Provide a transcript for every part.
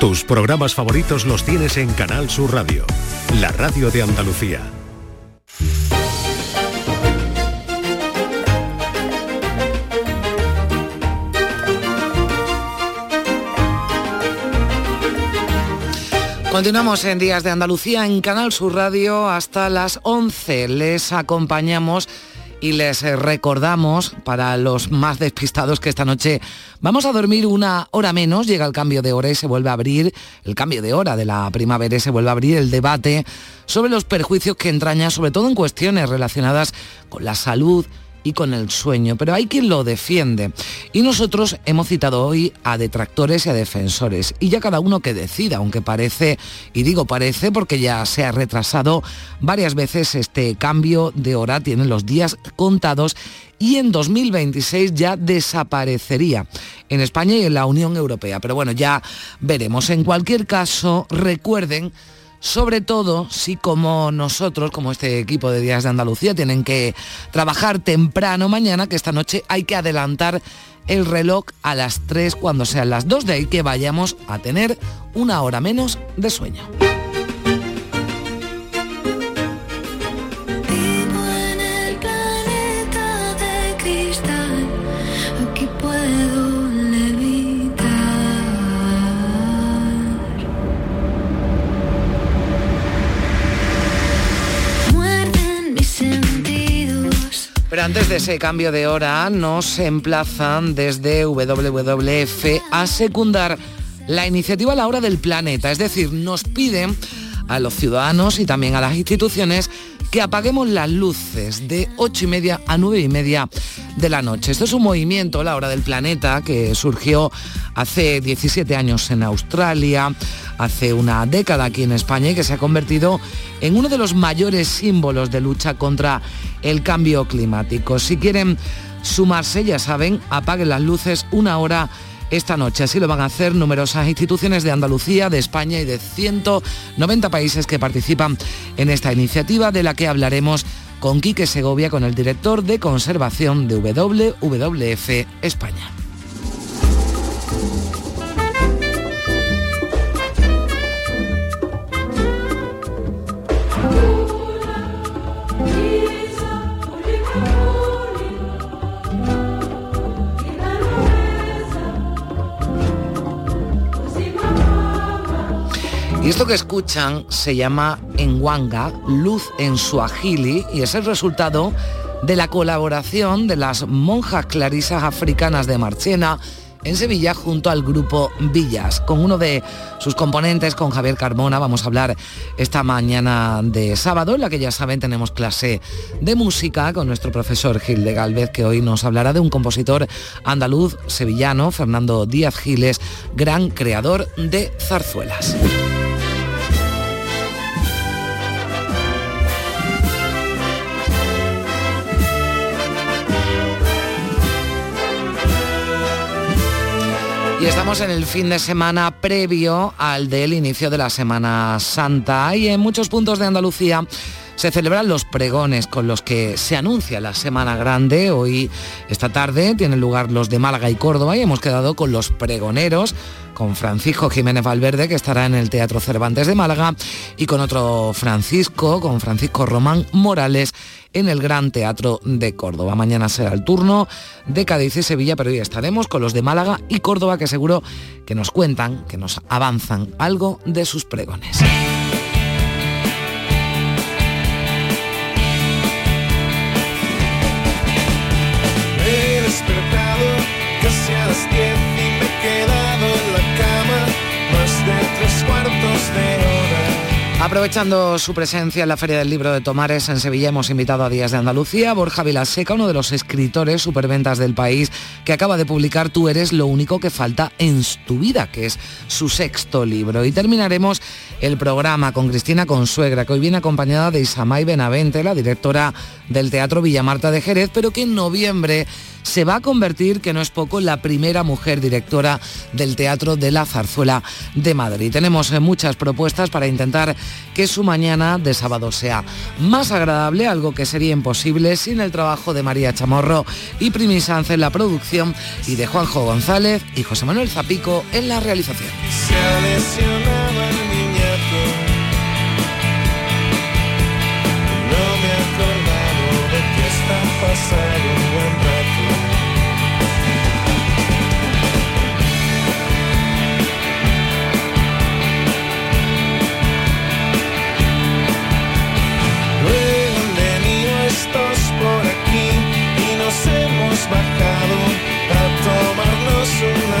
Tus programas favoritos los tienes en Canal Sur Radio, la radio de Andalucía. Continuamos en Días de Andalucía en Canal Sur Radio hasta las 11. Les acompañamos y les recordamos para los más despistados que esta noche vamos a dormir una hora menos, llega el cambio de hora y se vuelve a abrir el cambio de hora de la primavera y se vuelve a abrir el debate sobre los perjuicios que entraña, sobre todo en cuestiones relacionadas con la salud y con el sueño, pero hay quien lo defiende. Y nosotros hemos citado hoy a detractores y a defensores, y ya cada uno que decida, aunque parece, y digo parece porque ya se ha retrasado varias veces este cambio de hora, tienen los días contados y en 2026 ya desaparecería en España y en la Unión Europea. Pero bueno, ya veremos. En cualquier caso, recuerden sobre todo si como nosotros, como este equipo de Días de Andalucía, tienen que trabajar temprano mañana, que esta noche hay que adelantar el reloj a las 3 cuando sean las 2 de ahí que vayamos a tener una hora menos de sueño. Pero antes de ese cambio de hora nos emplazan desde WWF a secundar la iniciativa la hora del planeta, es decir, nos piden a los ciudadanos y también a las instituciones que apaguemos las luces de 8 y media a 9 y media de la noche. Esto es un movimiento, la hora del planeta, que surgió hace 17 años en Australia, hace una década aquí en España y que se ha convertido en uno de los mayores símbolos de lucha contra el cambio climático. Si quieren sumarse, ya saben, apaguen las luces una hora esta noche. Así lo van a hacer numerosas instituciones de Andalucía, de España y de 190 países que participan en esta iniciativa de la que hablaremos con Quique Segovia, con el director de conservación de WWF España. Esto que escuchan se llama Enwanga, luz en suajili, y es el resultado de la colaboración de las monjas clarisas africanas de Marchena en Sevilla junto al grupo Villas. Con uno de sus componentes, con Javier Carmona, vamos a hablar esta mañana de sábado, en la que ya saben tenemos clase de música con nuestro profesor Gil de Galvez, que hoy nos hablará de un compositor andaluz sevillano, Fernando Díaz Giles, gran creador de zarzuelas. Y estamos en el fin de semana previo al del inicio de la Semana Santa y en muchos puntos de Andalucía se celebran los pregones con los que se anuncia la Semana Grande. Hoy, esta tarde, tienen lugar los de Málaga y Córdoba y hemos quedado con los pregoneros, con Francisco Jiménez Valverde, que estará en el Teatro Cervantes de Málaga, y con otro Francisco, con Francisco Román Morales, en el Gran Teatro de Córdoba. Mañana será el turno de Cádiz y Sevilla, pero hoy estaremos con los de Málaga y Córdoba que seguro que nos cuentan, que nos avanzan algo de sus pregones. Aprovechando su presencia en la Feria del Libro de Tomares en Sevilla, hemos invitado a Días de Andalucía Borja Vilaseca, uno de los escritores superventas del país, que acaba de publicar Tú eres lo único que falta en tu vida, que es su sexto libro. Y terminaremos el programa con Cristina Consuegra, que hoy viene acompañada de Isamay Benavente, la directora del Teatro Villamarta de Jerez, pero que en noviembre se va a convertir, que no es poco, la primera mujer directora del Teatro de la Zarzuela de Madrid. Tenemos eh, muchas propuestas para intentar que su mañana de sábado sea más agradable, algo que sería imposible sin el trabajo de María Chamorro y Primisanz en la producción y de Juanjo González y José Manuel Zapico en la realización. σμαχάδο Θα το μαρνώσουν να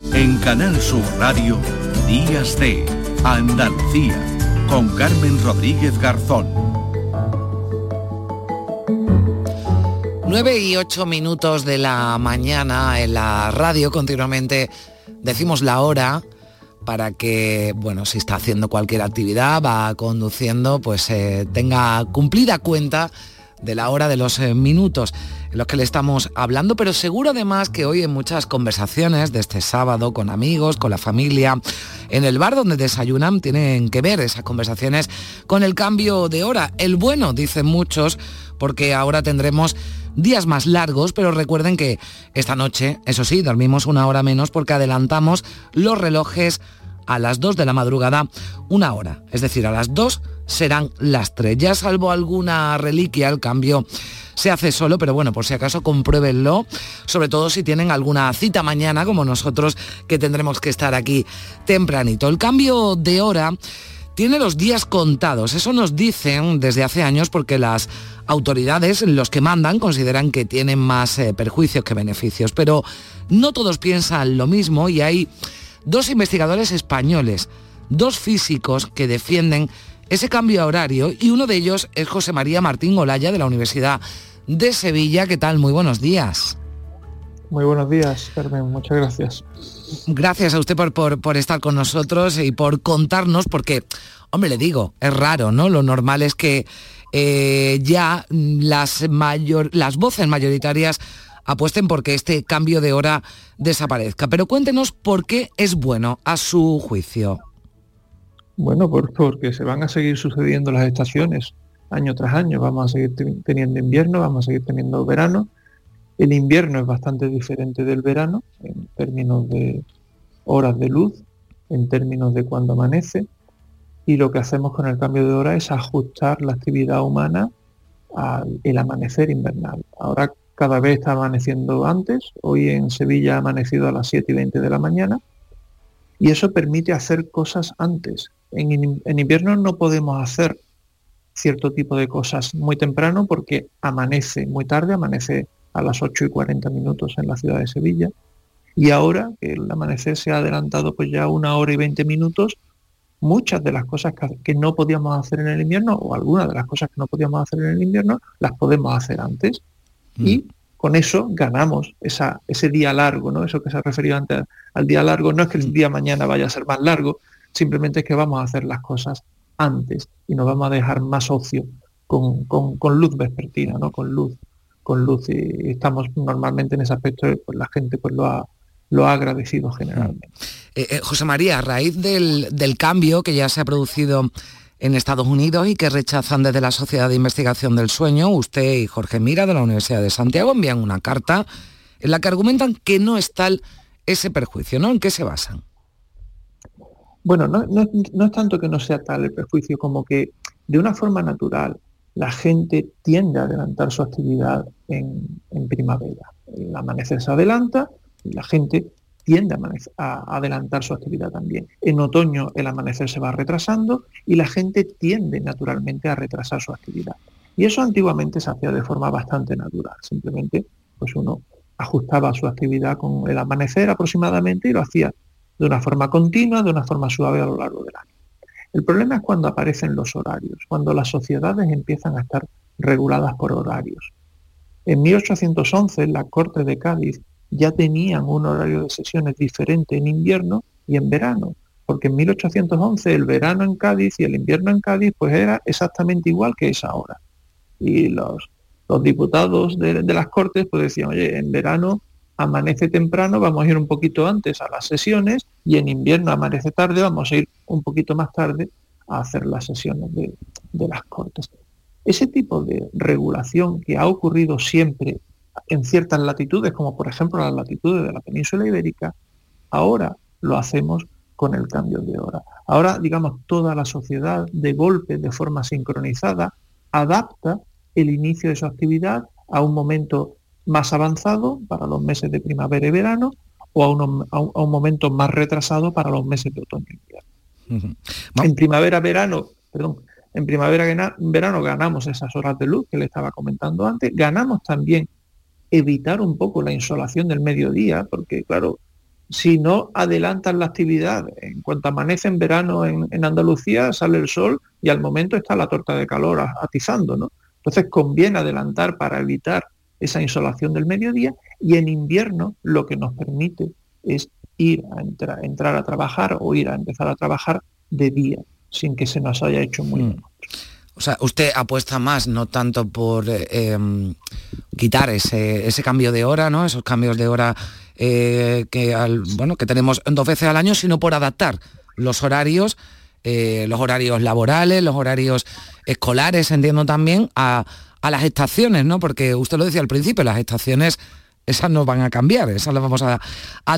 En Canal Sur Radio, Días de Andalucía, con Carmen Rodríguez Garzón. 9 y 8 minutos de la mañana en la radio continuamente decimos la hora para que, bueno, si está haciendo cualquier actividad, va conduciendo, pues eh, tenga cumplida cuenta de la hora de los eh, minutos en los que le estamos hablando, pero seguro además que hoy en muchas conversaciones de este sábado con amigos, con la familia, en el bar donde desayunan, tienen que ver esas conversaciones con el cambio de hora. El bueno, dicen muchos, porque ahora tendremos días más largos, pero recuerden que esta noche, eso sí, dormimos una hora menos porque adelantamos los relojes a las 2 de la madrugada una hora. Es decir, a las 2 serán las 3. Ya salvo alguna reliquia, el cambio se hace solo, pero bueno, por si acaso compruébenlo, sobre todo si tienen alguna cita mañana, como nosotros, que tendremos que estar aquí tempranito. El cambio de hora tiene los días contados. Eso nos dicen desde hace años porque las autoridades, los que mandan, consideran que tienen más eh, perjuicios que beneficios. Pero no todos piensan lo mismo y hay dos investigadores españoles, dos físicos que defienden ese cambio horario y uno de ellos es José María Martín Olaya de la Universidad de Sevilla. ¿Qué tal? Muy buenos días. Muy buenos días, Carmen. Muchas gracias. Gracias a usted por, por, estar con nosotros y por contarnos, porque, hombre, le digo, es raro, ¿no? Lo normal es que eh, ya las, mayor, las voces mayoritarias apuesten porque este cambio de hora desaparezca. Pero cuéntenos por qué es bueno a su juicio. Bueno, porque se van a seguir sucediendo las estaciones año tras año. Vamos a seguir teniendo invierno, vamos a seguir teniendo verano el invierno es bastante diferente del verano en términos de horas de luz, en términos de cuando amanece, y lo que hacemos con el cambio de hora es ajustar la actividad humana al amanecer invernal. Ahora cada vez está amaneciendo antes, hoy en Sevilla ha amanecido a las 7 y 20 de la mañana, y eso permite hacer cosas antes. En, invierno no podemos hacer cierto tipo de cosas muy temprano porque amanece muy tarde, amanece a las 8 y 40 minutos en la ciudad de Sevilla. Y ahora que el amanecer se ha adelantado pues ya una hora y 20 minutos, muchas de las cosas que, no podíamos hacer en el invierno, o algunas de las cosas que no podíamos hacer en el invierno, las podemos hacer antes. Mm. Y con eso ganamos esa, ese día largo, ¿no? Eso que se ha referido antes al día largo, no es que el día mañana vaya a ser más largo, simplemente es que vamos a hacer las cosas antes y nos vamos a dejar más ocio con, con, con luz vespertina, ¿no? Con luz con luz y estamos normalmente en ese aspecto, pues la gente pues lo ha, lo ha agradecido generalmente. Eh, eh, José María, a raíz del, cambio que ya se ha producido en Estados Unidos y que rechazan desde la Sociedad de Investigación del Sueño, usted y Jorge Mira de la Universidad de Santiago envían una carta en la que argumentan que no es tal ese perjuicio, ¿no? ¿En qué se basan? Bueno, no, no es tanto que no sea tal el perjuicio como que de una forma natural la gente tiende a adelantar su actividad en, primavera. El amanecer se adelanta y la gente tiende a, adelantar su actividad también. En otoño el amanecer se va retrasando y la gente tiende naturalmente a retrasar su actividad. Y eso antiguamente se hacía de forma bastante natural. Simplemente pues uno ajustaba su actividad con el amanecer aproximadamente y lo hacía de una forma continua, de una forma suave a lo largo del año. El problema es cuando aparecen los horarios, cuando las sociedades empiezan a estar reguladas por horarios. En 1811 la Corte de Cádiz ya tenían un horario de sesiones diferente en invierno y en verano, porque en 1811 el verano en Cádiz y el invierno en Cádiz pues era exactamente igual que es ahora. Y los, diputados de, de las Cortes pues decían, oye, en verano amanece temprano, vamos a ir un poquito antes a las sesiones y en invierno amanece tarde, vamos a ir un poquito más tarde a hacer las sesiones de, las cortes. Ese tipo de regulación que ha ocurrido siempre en ciertas latitudes, como por ejemplo las latitudes de la península ibérica, ahora lo hacemos con el cambio de hora. Ahora, digamos, toda la sociedad de golpe, de forma sincronizada, adapta el inicio de su actividad a un momento más avanzado para los meses de primavera y verano o a, un, momento más retrasado para los meses de otoño y invierno. En primavera-verano, perdón, en primavera-verano ganamos esas horas de luz que le estaba comentando antes, ganamos también evitar un poco la insolación del mediodía, porque claro, si no adelantan la actividad, en cuanto amanece en verano en, en, Andalucía, sale el sol y al momento está la torta de calor atizando, ¿no? Entonces conviene adelantar para evitar esa insolación del mediodía y en invierno lo que nos permite es ir a entrar a trabajar o ir a empezar a trabajar de día, sin que se nos haya hecho muy mm. O sea, usted apuesta más, no tanto por em, quitar ese, cambio de hora, ¿no? Esos cambios de hora eh, que, bueno, que tenemos dos veces al año, sino por adaptar los horarios, eh, los horarios laborales, los horarios escolares, entiendo también, a, a las estaciones, ¿no? Porque usted lo decía al principio, las estaciones esas no van a cambiar, esas las vamos a,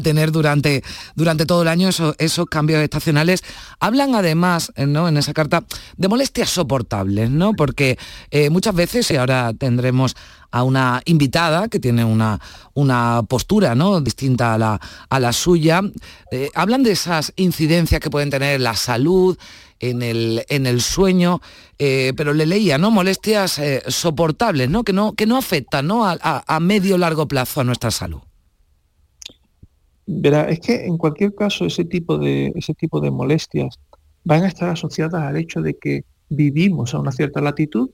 tener durante, durante todo el año, esos, cambios estacionales. Hablan además, eh, ¿no? en esa carta, de molestias soportables, ¿no? Porque eh, muchas veces, y ahora tendremos a una invitada que tiene una, una postura ¿no? distinta a la, a la suya, eh, hablan de esas incidencias que pueden tener en la salud, en el, en el sueño, eh, pero le leía, ¿no? Molestias eh, soportables, ¿no? Que no, que no afectan ¿no? A, a, medio largo plazo a nuestra salud. Verá, es que en cualquier caso ese tipo, de, ese tipo de molestias van a estar asociadas al hecho de que vivimos a una cierta latitud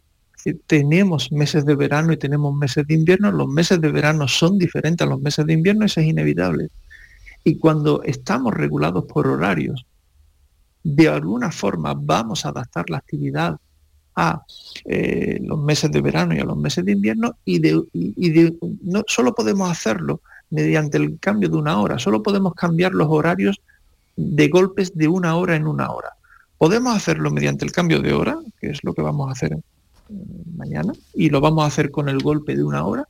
tenemos meses de verano y tenemos meses de invierno, los meses de verano son diferentes a los meses de invierno, eso es inevitable. Y cuando estamos regulados por horarios, de alguna forma vamos a adaptar la actividad a eh, los meses de verano y a los meses de invierno y, no solo podemos hacerlo mediante el cambio de una hora, solo podemos cambiar los horarios de golpes de una hora en una hora. Podemos hacerlo mediante el cambio de hora, que es lo que vamos a hacer mañana, y lo vamos a hacer con el golpe de una hora,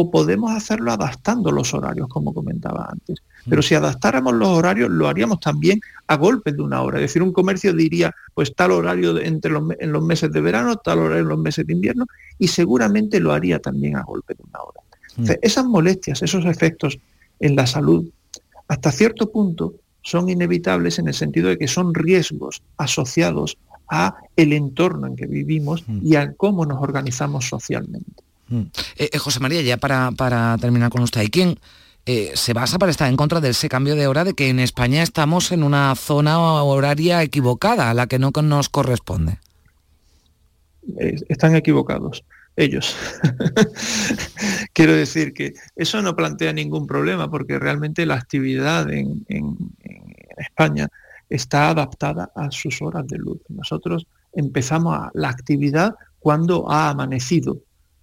o podemos hacerlo adaptando los horarios, como comentaba antes. Pero si adaptáramos los horarios, lo haríamos también a golpes de una hora. Es decir, un comercio diría, pues tal horario entre los, en los meses de verano, tal horario en los meses de invierno, y seguramente lo haría también a golpe de una hora. esas molestias, esos efectos en la salud, hasta cierto punto son inevitables en el sentido de que son riesgos asociados a el entorno en que vivimos y a cómo nos organizamos socialmente. Eh, eh, José María, ya para, para terminar con usted, ¿hay quién eh, se basa para estar en contra de ese cambio de hora de que en España estamos en una zona horaria equivocada, a la que no nos corresponde? Están equivocados ellos. Quiero decir que eso no plantea ningún problema porque realmente la actividad en, España está adaptada a sus horas de luz. Nosotros empezamos la actividad cuando ha amanecido.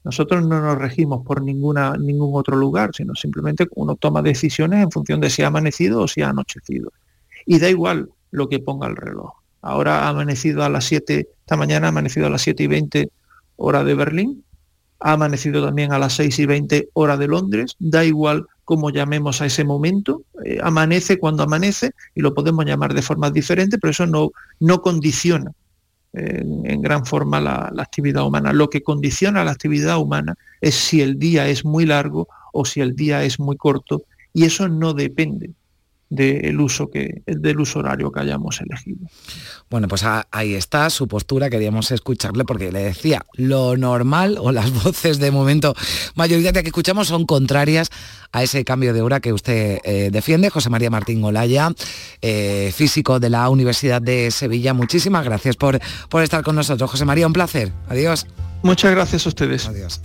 Nosotros no nos regimos por ningún otro lugar, sino simplemente uno toma decisiones en función de si ha amanecido o si ha anochecido. Y da igual lo que ponga el reloj. Ahora ha amanecido a las 7, esta mañana ha amanecido a las 7 y 20 hora de Berlín, ha amanecido también a las 6 y 20 hora de Londres, da igual cómo llamemos a ese momento, eh, amanece cuando amanece y lo podemos llamar de formas diferentes, pero eso no, no condiciona en, gran forma la, actividad humana. Lo que condiciona la actividad humana es si el día es muy largo o si el día es muy corto y eso no depende del uso, que, del uso horario que hayamos elegido. Bueno, pues ahí está su postura, queríamos escucharle porque le decía, lo normal o las voces de momento mayoritarias que escuchamos son contrarias a ese cambio de hora que usted eh, defiende. José María Martín Olaya, eh, físico de la Universidad de Sevilla, muchísimas gracias por, por estar con nosotros. José María, un placer. Adiós. Muchas gracias a ustedes. Adiós.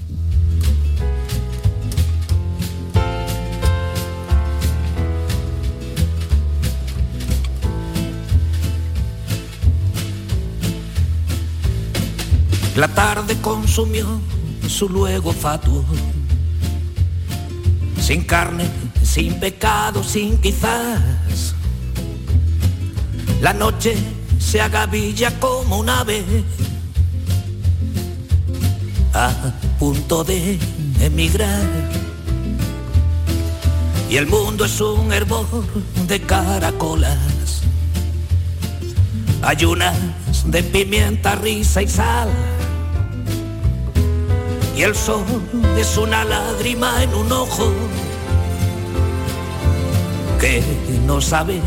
La tarde consumió su luego fatuo, sin carne, sin pecado, sin quizás. La noche se agavilla como un ave a punto de emigrar. Y el mundo es un hervor de caracolas, ayunas de pimienta, risa y sal y el sol es una lágrima en un ojo que no sabe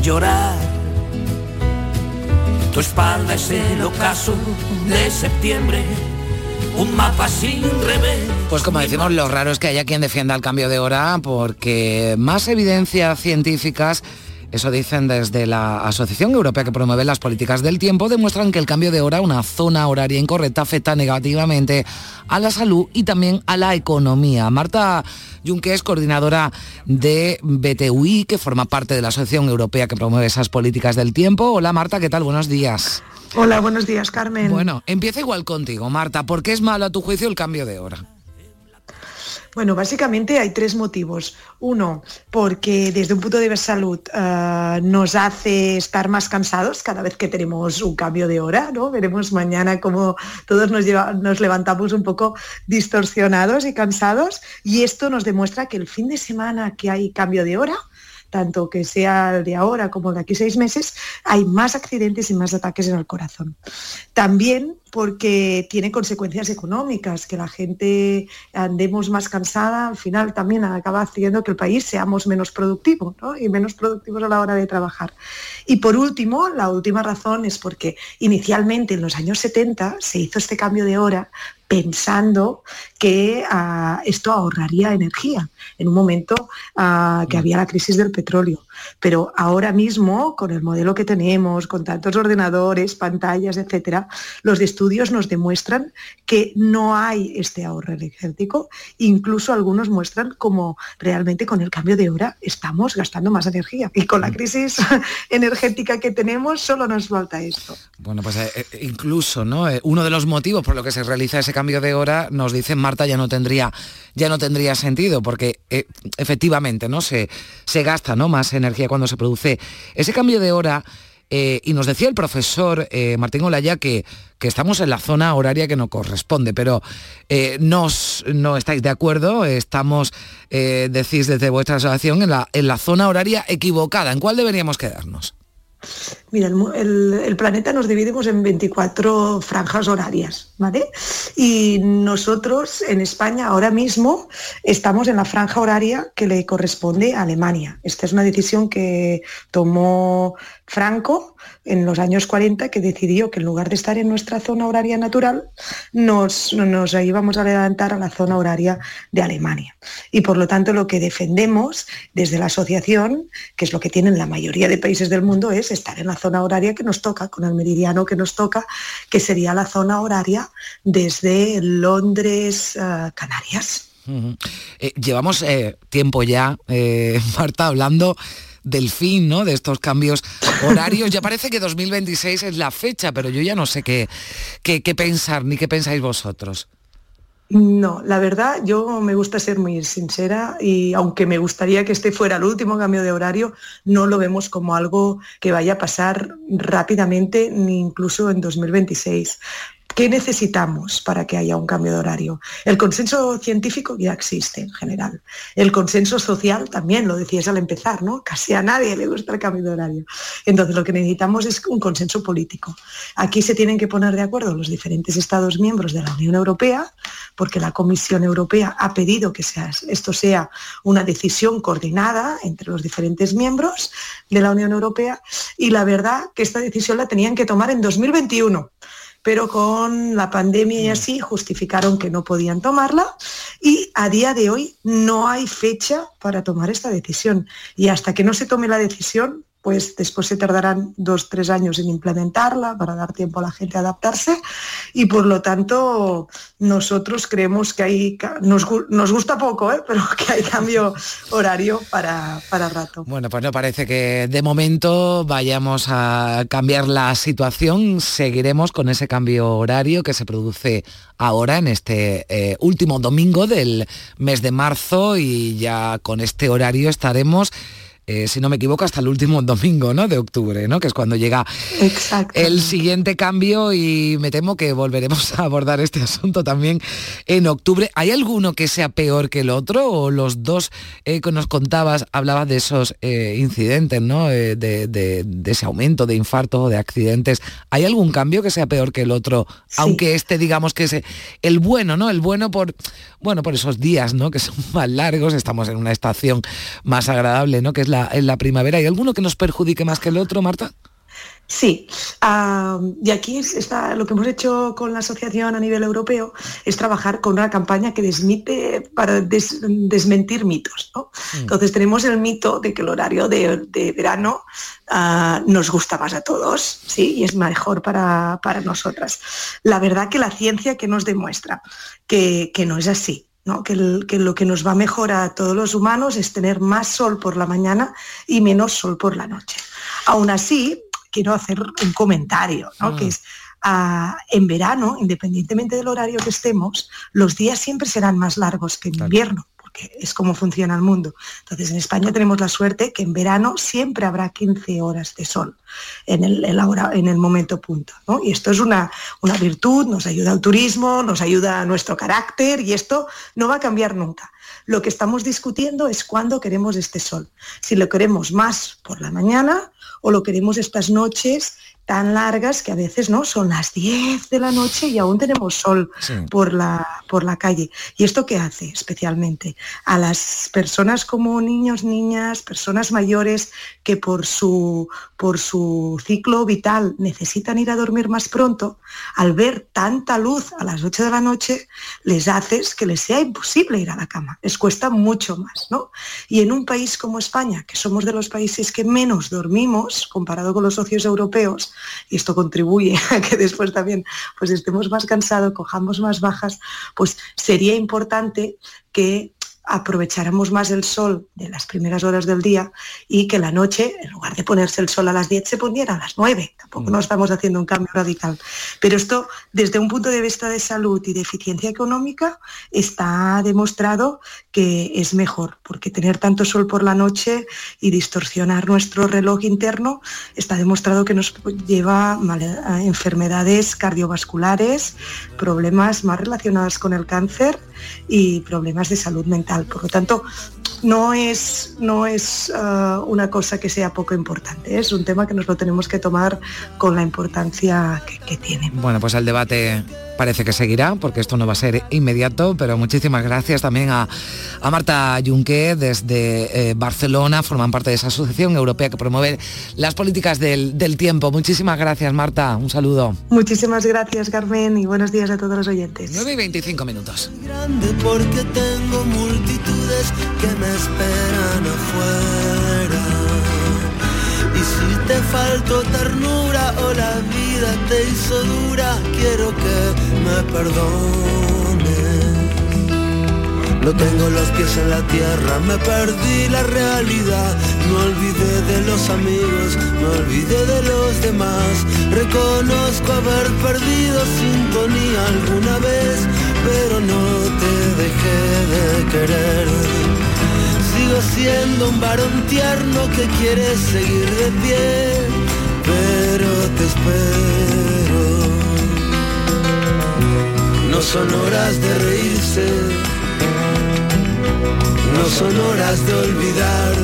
llorar. Tu espalda es el ocaso de septiembre, un mapa sin revés. Pues como decimos, lo raro es que haya quien defienda el cambio de hora porque más evidencias científicas eso dicen desde la Asociación Europea que promueve las políticas del tiempo, demuestran que el cambio de hora, una zona horaria incorrecta, afecta negativamente a la salud y también a la economía. Marta Junque es coordinadora de BTUI, que forma parte de la Asociación Europea que promueve esas políticas del tiempo. Hola Marta, ¿qué tal? Buenos días. Hola, buenos días, Carmen. Bueno, empieza igual contigo, Marta. ¿Por qué es malo a tu juicio el cambio de hora? Bueno, básicamente hay tres motivos. Uno, porque desde un punto de vista salud eh, nos hace estar más cansados cada vez que tenemos un cambio de hora, ¿no? Veremos mañana cómo todos nos, nos levantamos un poco distorsionados y cansados y esto nos demuestra que el fin de semana que hay cambio de hora, tanto que sea de ahora como de aquí seis meses, hay más accidentes y más ataques en el corazón. También porque tiene consecuencias económicas, que la gente andemos más cansada, al final también acaba haciendo que el país seamos menos productivos y menos productivos a la hora de trabajar. Y por último, la última razón es porque inicialmente en los años 70 se hizo este cambio de hora pensando que ah, esto ahorraría energía en un momento ah, que había la crisis del petróleo. Pero ahora mismo, con el modelo que tenemos, con tantos ordenadores, pantallas, etcétera, los estudios estudios nos demuestran que no hay este ahorro energético, incluso algunos muestran como realmente con el cambio de hora estamos gastando más energía y con la mm. crisis energética que tenemos solo nos falta esto. Bueno, pues eh, eh, incluso, ¿no? Eh, uno de los motivos por lo que se realiza ese cambio de hora, nos dice Marta, ya no tendría, ya no tendría sentido, porque efectivamente, ¿no? Se, se gasta ¿no? más energía cuando se produce ese cambio de hora eh, y nos decía el profesor eh, Martín Olaya que, que, estamos en la zona horaria que no corresponde, pero eh, no estáis de acuerdo, estamos, decís desde vuestra asociación, en la, en la zona horaria equivocada. ¿En cuál deberíamos quedarnos? Mira, el, planeta nos dividimos en 24 franjas horarias, ¿vale? Y nosotros en España ahora mismo estamos en la franja horaria que le corresponde a Alemania. Esta es una decisión que tomó Franco en los años 40 que decidió que en lugar de estar en nuestra zona horaria natural, nos, íbamos a levantar a la zona horaria de Alemania. Y por lo tanto lo que defendemos desde la asociación, que es lo que tienen la mayoría de países del mundo, es estar en la zona horaria que nos toca, con el meridiano que nos toca, que sería la zona horaria desde Londres, uh, Canarias. eh, llevamos eh, tiempo ya, eh, Marta, hablando del fin ¿no? de estos cambios horarios. ya parece que 2026 es la fecha, pero yo ya no sé qué, qué, pensar ni qué pensáis vosotros. No, la verdad, yo me gusta ser muy sincera y aunque me gustaría que este fuera el último cambio de horario, no lo vemos como algo que vaya a pasar rápidamente ni incluso en 2026. ¿Qué necesitamos para que haya un cambio de horario? El consenso científico ya existe en general. El consenso social también, lo decías al empezar, ¿no? Casi a nadie le gusta el cambio de horario. Entonces lo que necesitamos es un consenso político. Aquí se tienen que poner de acuerdo los diferentes Estados miembros de la Unión Europea, porque la Comisión Europea ha pedido que esto sea una decisión coordinada entre los diferentes miembros de la Unión Europea y la verdad que esta decisión la tenían que tomar en 2021 pero con la pandemia y mm. así justificaron que no podían tomarla y a día de hoy no hay fecha para tomar esta decisión. Y hasta que no se tome la decisión, pues después se tardarán dos, tres años en implementarla para dar tiempo a la gente a adaptarse y por lo tanto nosotros creemos que hay, nos, gusta poco, ¿eh? pero que hay cambio horario para, para rato. Bueno, pues no parece que de momento vayamos a cambiar la situación, seguiremos con ese cambio horario que se produce ahora en este eh, último domingo del mes de marzo y ya con este horario estaremos eh, si no me equivoco, hasta el último domingo ¿no? de octubre, ¿no? que es cuando llega el siguiente cambio y me temo que volveremos a abordar este asunto también en octubre. ¿Hay alguno que sea peor que el otro o los dos eh, que nos contabas, hablabas de esos eh, incidentes, ¿no? de, ese aumento de infartos o de accidentes? ¿Hay algún cambio que sea peor que el otro? Aunque este digamos que es el bueno, ¿no? El bueno por, bueno, por esos días ¿no? que son más largos, estamos en una estación más agradable, ¿no? que es en la primavera. ¿Hay alguno que nos perjudique más que el otro, Marta? Sí, y aquí está lo que hemos hecho con la asociación a nivel europeo es trabajar con una campaña que desmite para desmentir mitos. Mm. Entonces tenemos el mito de que el horario de, verano ah, nos gusta más a todos, sí, y es mejor para, nosotras. La verdad que la ciencia que nos demuestra que no es así. Que, lo que nos va mejor a todos los humanos es tener más sol por la mañana y menos sol por la noche. Aún así, quiero hacer un comentario, ¿no? que mm. es ah, en verano, independientemente del horario que estemos, los días siempre serán más largos que en invierno que es como funciona el mundo. Entonces, en España tenemos la suerte que en verano siempre habrá 15 horas de sol en el, en el momento punto. Y esto es una, una virtud, nos ayuda al turismo, nos ayuda a nuestro carácter y esto no va a cambiar nunca. Lo que estamos discutiendo es cuándo queremos este sol. Si lo queremos más por la mañana o lo queremos estas noches tan largas que a veces no son las 10 de la noche y aún tenemos sol por, la, por la calle. ¿Y esto qué hace especialmente? A las personas como niños, niñas, personas mayores que por su, por su ciclo vital necesitan ir a dormir más pronto, al ver tanta luz a las 8 de la noche, les haces que les sea imposible ir a la cama. Les cuesta mucho más, ¿no? Y en un país como España, que somos de los países que menos dormimos comparado con los socios europeos, y esto contribuye a que después también pues estemos más cansados, cojamos más bajas, pues sería importante que aprovecháramos más el sol de las primeras horas del día y que la noche, en lugar de ponerse el sol a las 10, se poniera a las 9. Tampoco no estamos haciendo un cambio radical. Pero esto, desde un punto de vista de salud y de eficiencia económica, está demostrado que es mejor, porque tener tanto sol por la noche y distorsionar nuestro reloj interno está demostrado que nos lleva a enfermedades cardiovasculares, problemas más relacionados con el cáncer y problemas de salud mental. Por lo tanto, no es, no es uh, una cosa que sea poco importante, es un tema que nos lo tenemos que tomar con la importancia que, que tiene. Bueno, pues el debate parece que seguirá, porque esto no va a ser inmediato, pero muchísimas gracias también a, a Marta Junque desde eh, Barcelona, forman parte de esa asociación europea que promueve las políticas del, del, tiempo. Muchísimas gracias, Marta, un saludo. Muchísimas gracias, Carmen, y buenos días a todos los oyentes. 9 y 25 minutos. Grande porque tengo multitudes que me esperan afuera. Si te faltó ternura o la vida te hizo dura, quiero que me perdones. No tengo los pies en la tierra, me perdí la realidad. No olvidé de los amigos, no olvidé de los demás. Reconozco haber perdido sintonía alguna vez, pero no te dejé de querer. Sigo siendo un varón tierno que quiere seguir de pie, pero te espero. No son horas de reírse, no son horas de olvidar.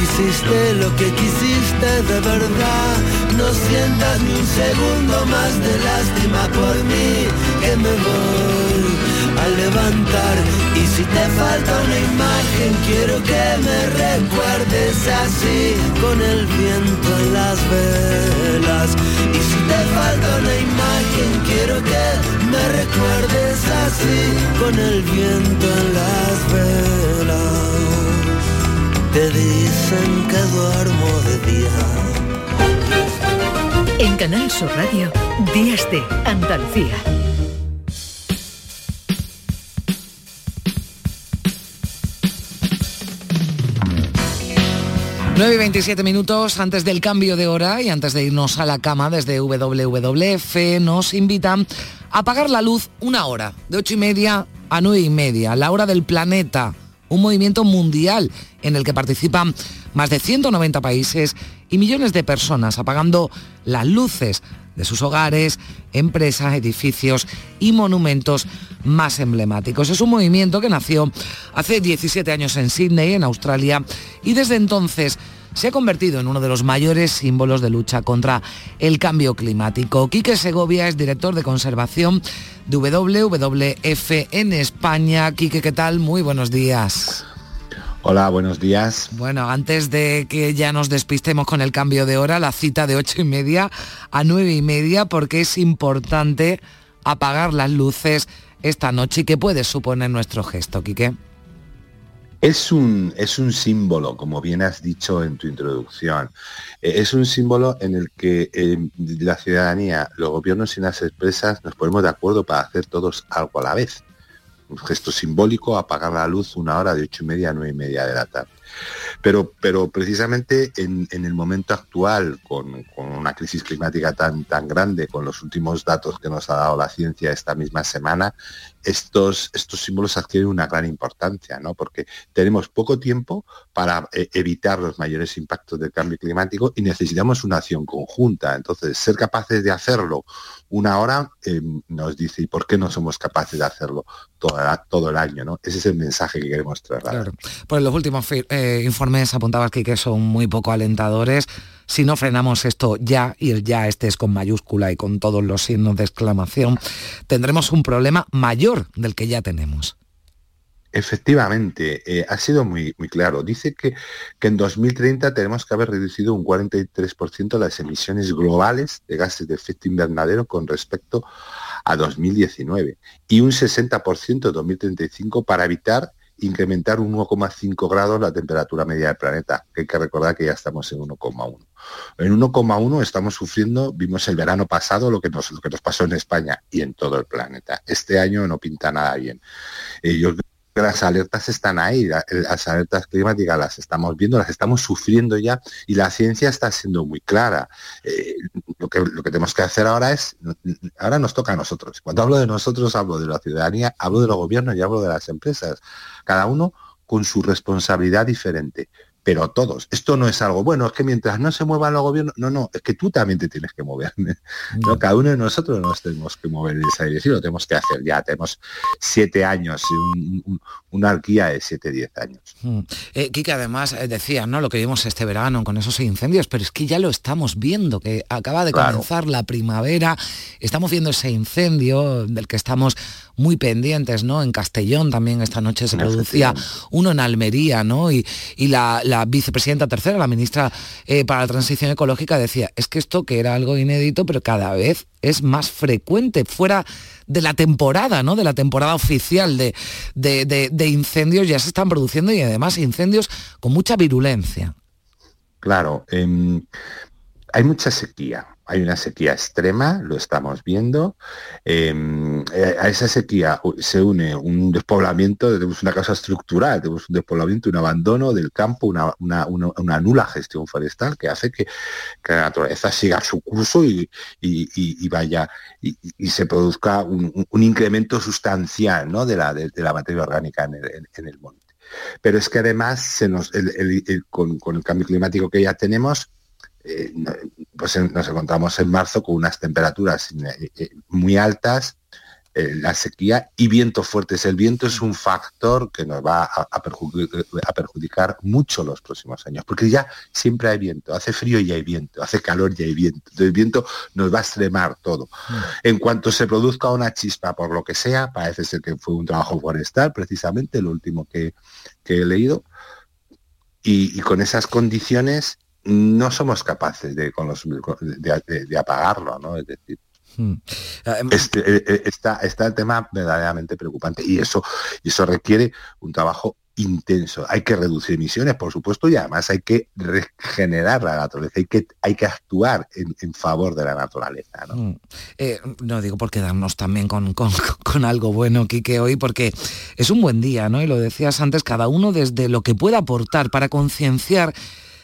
Hiciste lo que quisiste de verdad, no sientas ni un segundo más de lástima por mí, que me voy a levantar. Y si te falta una imagen, quiero que me recuerdes así, con el viento en las velas. Y si te falta una imagen, quiero que me recuerdes así, con el viento en las velas. Te dicen que duermo de día. En Canal Sur Radio, Días de Andalucía. 9 y 27 minutos antes del cambio de hora y antes de irnos a la cama desde WWF nos invitan a apagar la luz una hora, de 8 y media a 9 y media, la hora del planeta, un movimiento mundial en el que participan más de 190 países y millones de personas apagando las luces de sus hogares, empresas, edificios y monumentos más emblemáticos. Es un movimiento que nació hace 17 años en Sydney, en Australia, y desde entonces se ha convertido en uno de los mayores símbolos de lucha contra el cambio climático. Quique Segovia es director de conservación de WWF en España. Quique, ¿qué tal? Muy buenos días. Hola, buenos días. Bueno, antes de que ya nos despistemos con el cambio de hora, la cita de ocho y media a nueve y media, porque es importante apagar las luces esta noche y qué puede suponer nuestro gesto, Quique. Es un, es un símbolo, como bien has dicho en tu introducción. Eh, es un símbolo en el que eh, la ciudadanía, los gobiernos y las empresas nos ponemos de acuerdo para hacer todos algo a la vez un gesto simbólico, apagar la luz una hora de ocho y media a nueve y media de la tarde. Pero, pero precisamente en, el momento actual, con, una crisis climática tan, tan grande, con los últimos datos que nos ha dado la ciencia esta misma semana, estos, estos símbolos adquieren una gran importancia, ¿no? porque tenemos poco tiempo para eh, evitar los mayores impactos del cambio climático y necesitamos una acción conjunta. Entonces, ser capaces de hacerlo una hora eh, nos dice, ¿y por qué no somos capaces de hacerlo todo el año? ¿no? Ese es el mensaje que queremos trasladar. Pues los últimos eh, informes apuntabas que, que son muy poco alentadores. Si no frenamos esto ya, y el ya este es con mayúscula y con todos los signos de exclamación, tendremos un problema mayor del que ya tenemos. Efectivamente, eh, ha sido muy, muy claro. Dice que, que en 2030 tenemos que haber reducido un 43% las emisiones globales de gases de efecto invernadero con respecto a 2019 y un 60% en 2035 para evitar incrementar un 1,5 grados la temperatura media del planeta, hay que recordar que ya estamos en 1,1. En 1,1 estamos sufriendo, vimos el verano pasado lo que, nos, lo que nos pasó en España y en todo el planeta. Este año no pinta nada bien. Eh, las alertas están ahí, las alertas climáticas las estamos viendo, las estamos sufriendo ya y la ciencia está siendo muy clara. Eh, lo, que, lo que tenemos que hacer ahora es, ahora nos toca a nosotros. Cuando hablo de nosotros, hablo de la ciudadanía, hablo de los gobiernos y hablo de las empresas. Cada uno con su responsabilidad diferente pero todos. Esto no es algo, bueno, es que mientras no se muevan los gobiernos, no, no, es que tú también te tienes que mover. ¿no? Cada uno de nosotros nos tenemos que mover en esa dirección, lo tenemos que hacer ya. Tenemos siete años, una arquía de siete, diez años. Mm. Eh, Kike, además eh, decía, ¿no? Lo que vimos este verano con esos incendios, pero es que ya lo estamos viendo, que acaba de comenzar la primavera, estamos viendo ese incendio del que estamos muy pendientes, ¿no? En Castellón también esta noche se producía uno en Almería, ¿no? Y, la, vicepresidenta tercera, la ministra eh, para la Transición Ecológica, decía, es que esto que era algo inédito, pero cada vez es más frecuente, fuera de la temporada, ¿no? De la temporada oficial de, de incendios ya se están produciendo y además incendios con mucha virulencia. Claro, em, hay mucha sequía hay una sequía extrema, lo estamos viendo. Em, eh, a esa sequía se une un despoblamiento, tenemos una causa estructural, tenemos un despoblamiento, un abandono del campo, una, nula gestión forestal que hace que, la naturaleza siga su curso y, vaya y, se produzca un, incremento sustancial de, la, de, la materia orgánica en el, monte. Pero es que además se nos, con, con el cambio climático que ya tenemos, eh, pues nos encontramos en marzo con unas temperaturas eh, eh, muy altas, la sequía y vientos fuertes. El viento es un factor que nos va a, perjudicar, mucho los próximos años, porque ya siempre hay viento, hace frío y hay viento, hace calor y hay viento. Entonces el viento nos va a extremar todo. Mm. En cuanto se produzca una chispa por lo que sea, parece ser que fue un trabajo forestal, precisamente, lo último que, he leído, y con esas condiciones no somos capaces de, con los, de, apagarlo, ¿no? Es decir, hmm. este, eh, eh, está, está el tema verdaderamente preocupante y eso, eso requiere un trabajo intenso. Hay que reducir emisiones, por supuesto, y además hay que regenerar la naturaleza, hay que, hay que actuar en, favor de la naturaleza. ¿no? Hmm. Eh, no digo por quedarnos también con, con, con, algo bueno, Quique, hoy, porque es un buen día, ¿no? Y lo decías antes, cada uno desde lo que pueda aportar para concienciar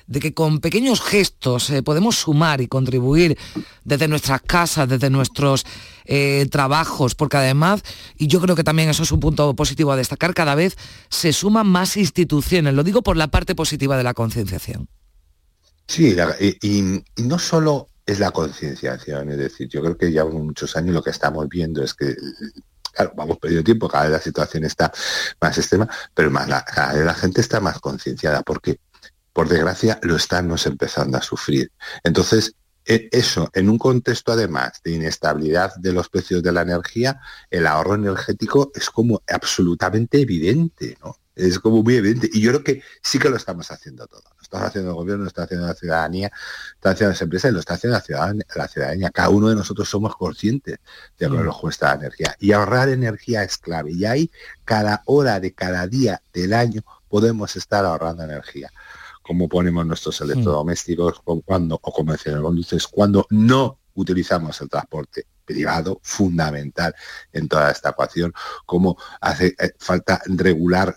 de que con pequeños gestos eh, podemos sumar y contribuir desde nuestras casas, desde nuestros eh, trabajos, porque además, y yo creo que también eso es un punto positivo a destacar, cada vez se suman más instituciones, lo digo por la parte positiva de la concienciación. Sí, y, no solo es la concienciación, es decir, yo creo que ya muchos años lo que estamos viendo es que claro, vamos perdiendo tiempo, cada vez la situación está más extrema, pero más vez la gente está más concienciada, porque por desgracia, lo estamos empezando a sufrir. Entonces, e, eso, en un contexto además de inestabilidad de los precios de la energía, el ahorro energético es como absolutamente evidente, ¿no? Es como muy evidente. Y yo creo que sí que lo estamos haciendo todo. Lo está haciendo el gobierno, lo está haciendo la ciudadanía, lo está haciendo las empresas y lo está haciendo la ciudadanía. La ciudadanía. Cada uno de nosotros somos conscientes de lo que nos cuesta la energía. Y ahorrar energía es clave. Y ahí, cada hora de cada día del año, podemos estar ahorrando energía cómo ponemos nuestros mm. electrodomésticos cuando, o convencionales con luces, cuando no utilizamos el transporte privado, fundamental en toda esta ecuación, cómo hace eh, falta regular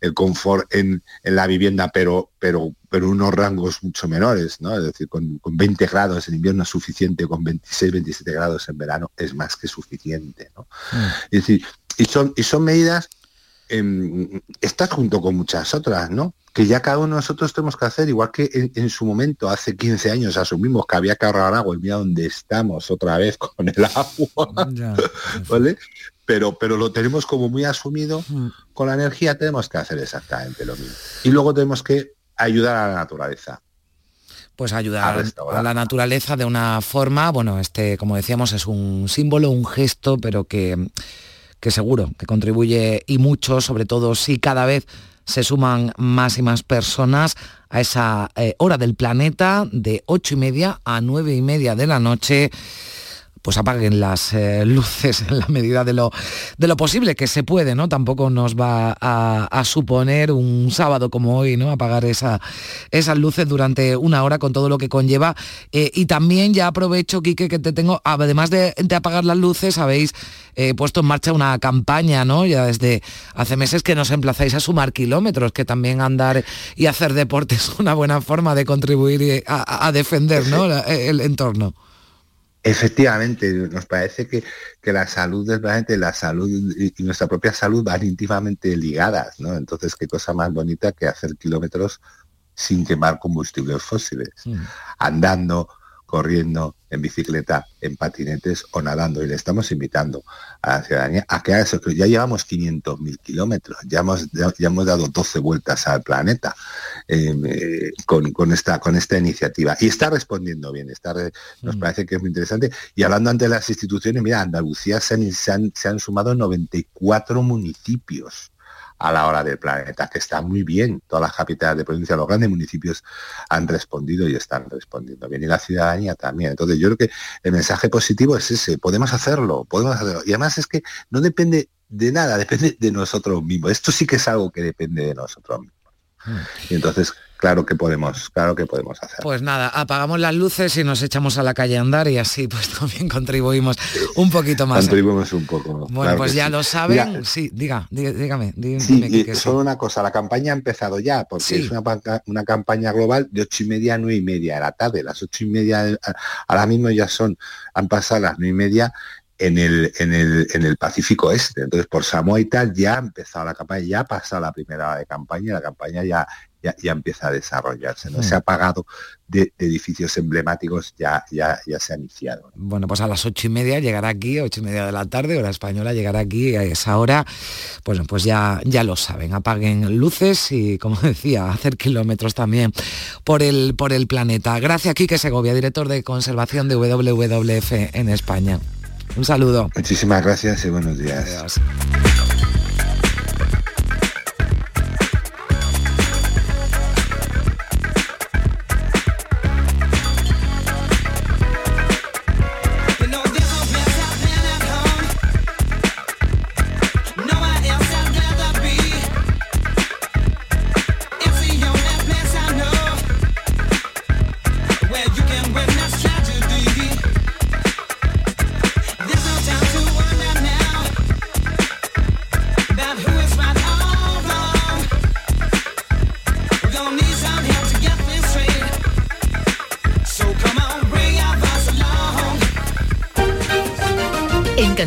el confort en, la vivienda, pero, pero, pero unos rangos mucho menores, ¿no? Es decir, con, 20 grados en invierno es suficiente, con 26, 27 grados en verano es más que suficiente, ¿no? Mm. Es decir, y son, y son medidas, eh, estas junto con muchas otras, ¿no? que ya cada uno de nosotros tenemos que hacer, igual que en, su momento, hace 15 años, asumimos que había que ahorrar agua y mira dónde estamos otra vez con el agua, ¿vale? Pero, pero lo tenemos como muy asumido, mm. con la energía tenemos que hacer exactamente lo mismo. Y luego tenemos que ayudar a la naturaleza. Pues ayudar a, la naturaleza de una forma, bueno, este, como decíamos, es un símbolo, un gesto, pero que que seguro que contribuye y mucho, sobre todo si cada vez se suman más y más personas a esa eh, hora del planeta de ocho y media a nueve y media de la noche pues apaguen las eh, luces en la medida de lo, de lo posible, que se puede, ¿no? Tampoco nos va a, suponer un sábado como hoy, ¿no? Apagar esa, esas luces durante una hora con todo lo que conlleva. Eh, y también ya aprovecho, Quique, que te tengo, además de, apagar las luces, habéis eh, puesto en marcha una campaña, ¿no? Ya desde hace meses que nos emplazáis a sumar kilómetros, que también andar y hacer deporte es una buena forma de contribuir a, defender, ¿no? el entorno. Efectivamente, nos parece que, la salud del planeta, la salud y, nuestra propia salud van íntimamente ligadas, ¿no? Entonces, qué cosa más bonita que hacer kilómetros sin quemar combustibles fósiles, mm. andando, corriendo, en bicicleta, en patinetes o nadando. Y le estamos invitando a la ciudadanía a que haga eso. Que ya llevamos 500.000 kilómetros, ya hemos, ya, hemos dado 12 vueltas al planeta em, eh, con, esta, con esta iniciativa. Y está respondiendo bien, está, nos mm. parece que es muy interesante. Y hablando ante las instituciones, mira, Andalucía se han, se han sumado 94 municipios a la hora del planeta, que está muy bien. Todas las capitales de provincia, los grandes municipios han respondido y están respondiendo bien. Y la ciudadanía también. Entonces yo creo que el mensaje positivo es ese, podemos hacerlo, podemos hacerlo. Y además es que no depende de nada, depende de nosotros mismos. Esto sí que es algo que depende de nosotros mismos. Hmm. Y entonces claro que podemos, claro que podemos hacer. Pues nada, apagamos las luces y nos echamos a la calle a andar y así pues también contribuimos un poquito más. Contribuimos un poco. Bueno, pues ya lo saben. sí, diga, dígame. sí, solo una cosa, la campaña ha empezado ya, porque es una, una, campaña global de ocho y media a nueve y media de la tarde. Las ocho y media, ahora mismo ya son, han pasado las nueve y media en el, en el, en el Pacífico Este. Entonces, por Samoa y tal, ya ha empezado la campaña, ya ha pasado la primera de campaña, la campaña ya, ya, empieza a desarrollarse. ¿no? Se ha pagado de, edificios emblemáticos, ya, ya, ya se ha iniciado. Bueno, pues a las ocho y media llegará aquí, ocho y media de la tarde, hora española, llegará aquí a esa hora. Pues, pues ya, ya lo saben, apaguen luces y, como decía, hacer kilómetros también por el, por el planeta. Gracias, Quique Segovia, director de conservación de WWF en España. Un saludo. Muchísimas gracias y buenos días.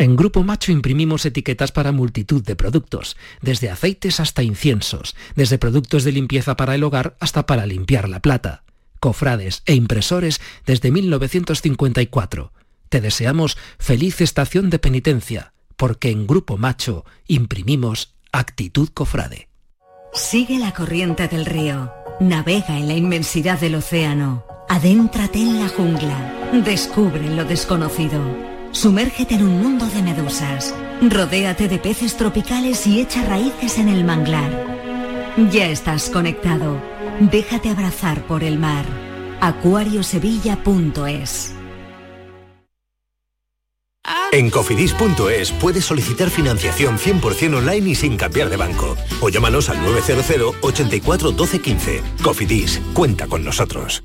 En Grupo Macho imprimimos etiquetas para multitud de productos, desde aceites hasta inciensos, desde productos de limpieza para el hogar hasta para limpiar la plata, cofrades e impresores desde 1954. Te deseamos feliz estación de penitencia, porque en Grupo Macho imprimimos actitud cofrade. Sigue la corriente del río, navega en la inmensidad del océano, adéntrate en la jungla, descubre lo desconocido. Sumérgete en un mundo de medusas. Rodéate de peces tropicales y echa raíces en el manglar. Ya estás conectado. Déjate abrazar por el mar. acuariosevilla.es En cofidis.es puedes solicitar financiación 100% online y sin cambiar de banco. O llámanos al 900 84 12 15. Cofidis, cuenta con nosotros.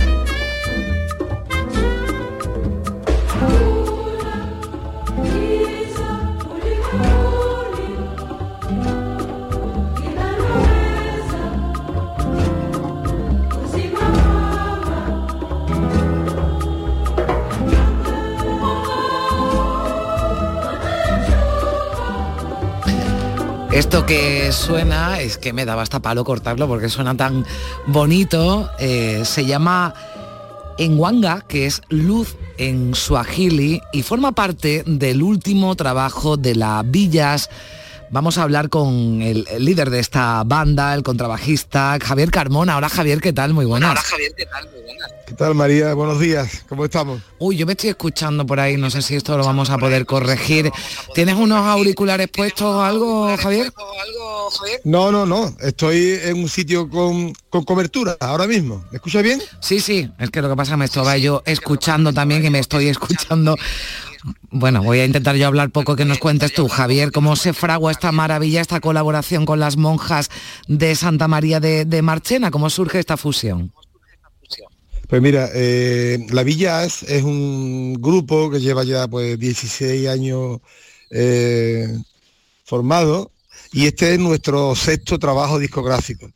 Esto que suena, es que me daba hasta palo cortarlo porque suena tan bonito, eh, se llama Enwanga, que es luz en Swahili y forma parte del último trabajo de la Villas. Vamos a hablar con el, el líder de esta banda, el contrabajista, Javier Carmona. Hola Javier, ¿qué tal? Muy buenas. Hola Javier, ¿qué tal? Muy buenas. ¿Qué tal María? Buenos días, ¿cómo estamos? Uy, yo me estoy escuchando por ahí, no sé si esto lo vamos a poder corregir. ¿Tienes unos auriculares puestos o algo, Javier? No, no, no, estoy en un sitio con, con cobertura ahora mismo. ¿Me escucha bien? Sí, sí, es que lo que pasa es que me estaba yo escuchando también y me estoy escuchando bueno, voy a intentar yo hablar poco que nos cuentes tú, Javier, cómo se fragua esta maravilla, esta colaboración con las monjas de Santa María de, Marchena, cómo surge esta fusión. Pues mira, eh, La Villa es, un grupo que lleva ya pues 16 años eh, formado y este es nuestro sexto trabajo discográfico.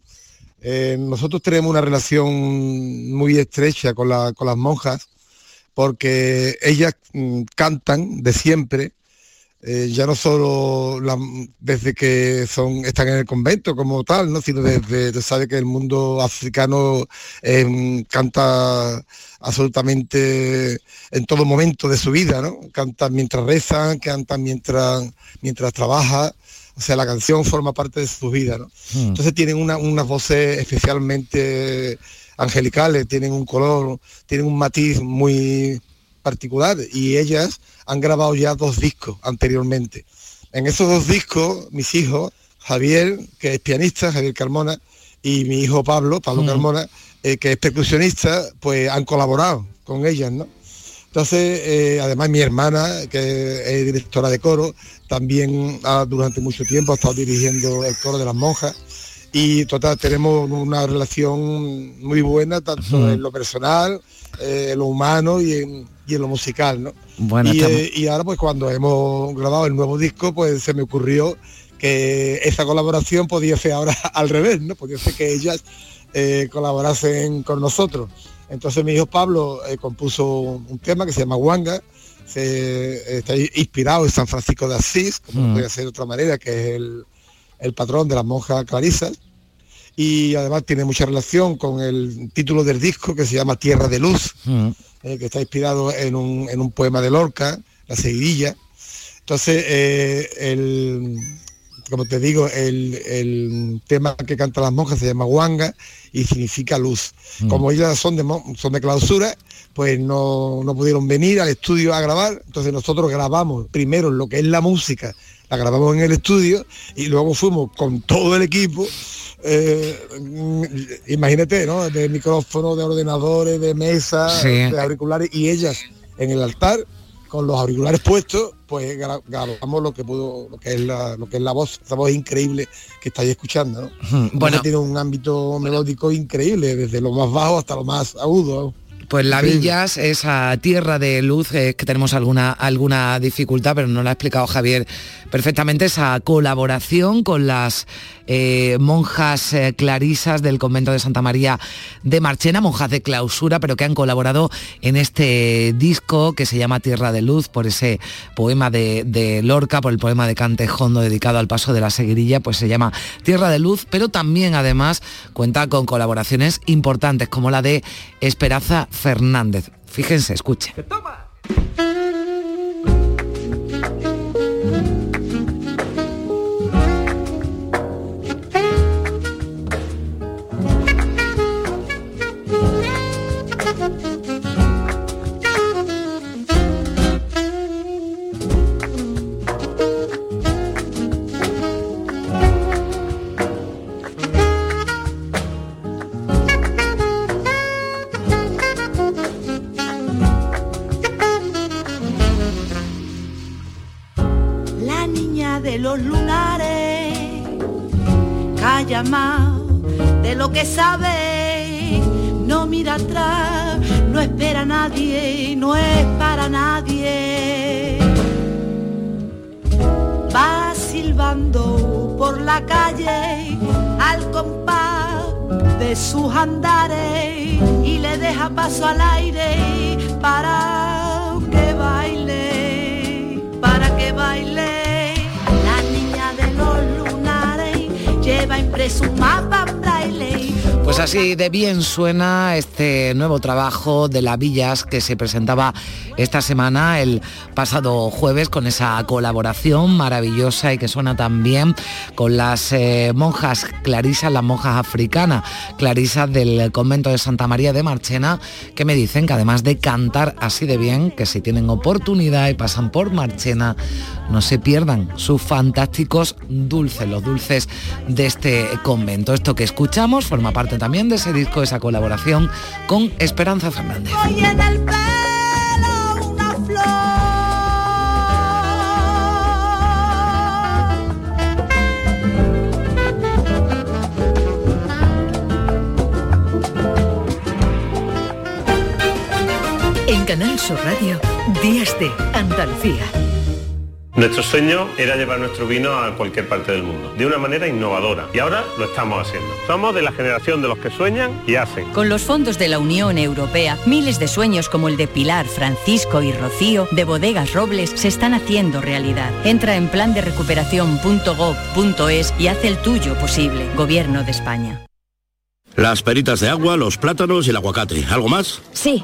Eh, nosotros tenemos una relación muy estrecha con, con las monjas porque ellas mm, cantan de siempre, eh, ya no solo desde que son, están en el convento como tal, ¿no? sino desde, sabe que el mundo africano em, canta absolutamente en todo momento de su vida, ¿no? Cantan mientras rezan, cantan mientras, mientras trabaja, o sea, la canción forma parte de su vida, ¿no? Hmm. Entonces tienen una, unas voces especialmente angelicales, tienen un color, tienen un matiz muy particular y ellas han grabado ya dos discos anteriormente. En esos dos discos, mis hijos, Javier, que es pianista, Javier Carmona, y mi hijo Pablo, Pablo mm. Carmona, eh, que es percusionista, pues han colaborado con ellas, ¿no? Entonces, eh, además mi hermana, que es directora de coro, también durante mucho tiempo ha estado dirigiendo el coro de las monjas y total tenemos una relación muy buena tanto en lo personal eh, en lo humano y en, lo musical ¿no? Eh, y, ahora pues cuando hemos grabado el nuevo disco pues se me ocurrió que esa colaboración podía ser ahora al revés no podía ser que ellas eh, colaborasen con nosotros entonces mi hijo Pablo compuso un tema que se llama Wanga se, está inspirado en San Francisco de Asís como mm. puede ser de otra manera que es el el patrón de las monjas clarisas, y además tiene mucha relación con el título del disco que se llama Tierra de Luz, mm. eh, que está inspirado en un, poema de Lorca, La Seguidilla. Entonces, eh, como te digo, el, el tema que cantan las monjas se llama Wanga y significa luz. Mm. Como ellas son de, son de clausura, pues no, no pudieron venir al estudio a grabar, entonces nosotros grabamos primero lo que es la música, la grabamos en el estudio y luego fuimos con todo el equipo, eh, imagínate, ¿no? De micrófonos, de ordenadores, de mesas, Sí. de auriculares y ellas en el altar con los auriculares puestos, pues gra- grabamos lo que pudo, lo que es la, lo que es la voz, esa voz increíble que estáis escuchando, bueno. tiene un ámbito melódico increíble, desde lo más bajo hasta lo más agudo. Pues la. Villas, esa tierra de luz, es que tenemos alguna, alguna dificultad, pero no lo ha explicado Javier perfectamente, esa colaboración con las eh, monjas eh, clarisas del convento de Santa María de Marchena, monjas de clausura, pero que han colaborado en este disco que se llama Tierra de Luz, por ese poema de, de Lorca, por el poema de Cantejondo dedicado al paso de la Seguirilla, pues se llama Tierra de Luz, pero también además cuenta con colaboraciones importantes como la de Esperanza Fernández. Fíjense, escuche. De sus andares y le deja paso al aire para que baile, para que baile. La niña de los lunares lleva impreso un mapa en braille. Pues así de bien suena este nuevo trabajo de la Villas que se presentaba esta semana, el pasado jueves, con esa colaboración maravillosa y que suena también con las eh, monjas clarisas, las monjas africanas, clarisas del convento de Santa María de Marchena, que me dicen que además de cantar así de bien, que si tienen oportunidad y pasan por Marchena, no se pierdan sus fantásticos dulces, los dulces de este convento. Esto que escuchamos forma parte también de ese disco, esa colaboración con Esperanza Fernández. Canal Sur Radio, Días de Andalucía. Nuestro sueño era llevar nuestro vino a cualquier parte del mundo, de una manera innovadora, y ahora lo estamos haciendo. Somos de la generación de los que sueñan y hacen. Con los fondos de la Unión Europea, miles de sueños como el de Pilar, Francisco y Rocío de Bodegas Robles se están haciendo realidad. Entra en plan de recuperación.gov.es y haz el tuyo posible. Gobierno de España. Las peritas de agua, los plátanos y el aguacate. ¿Algo más? Sí,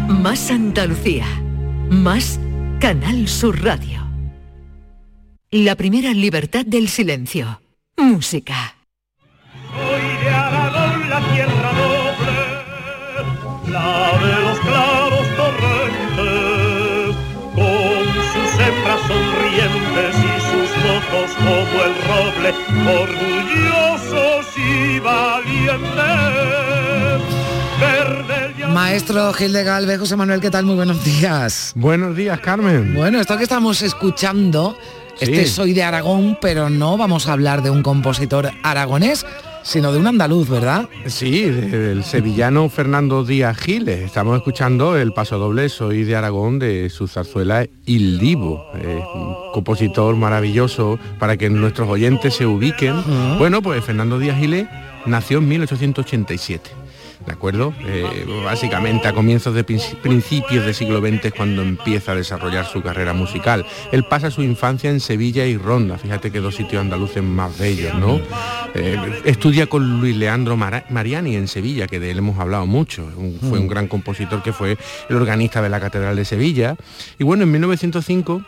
Más Andalucía. Más Canal Sur Radio. La primera libertad del silencio. Música. Soy de Aragón, la tierra noble, la de los claros torrentes, con sus hembras sonrientes y sus mozos como el roble, orgullosos y valientes. Maestro Gil de Galvez, José Manuel, ¿qué tal? Muy buenos días. Buenos días, Carmen. Bueno, esto que estamos escuchando, este Sí. soy de Aragón, pero no vamos a hablar de un compositor aragonés, sino de un andaluz, ¿verdad? Sí, de- del sevillano Fernando Díaz Giles. Estamos escuchando el paso doble Soy de Aragón de su zarzuela Il Divo. Eh, un compositor maravilloso para que nuestros oyentes se ubiquen. Bueno, pues Fernando Díaz Giles nació en 1887. ¿De acuerdo? Eh, básicamente a comienzos de princi- principios del siglo XX es cuando empieza a desarrollar su carrera musical. Él pasa su infancia en Sevilla y Ronda, fíjate que dos sitios andaluces más bellos, ¿no? Eh, estudia con Luis Leandro Mariani en Sevilla, que de él hemos hablado mucho. Un- fue un gran compositor que fue el organista de la Catedral de Sevilla. Y bueno, en 1905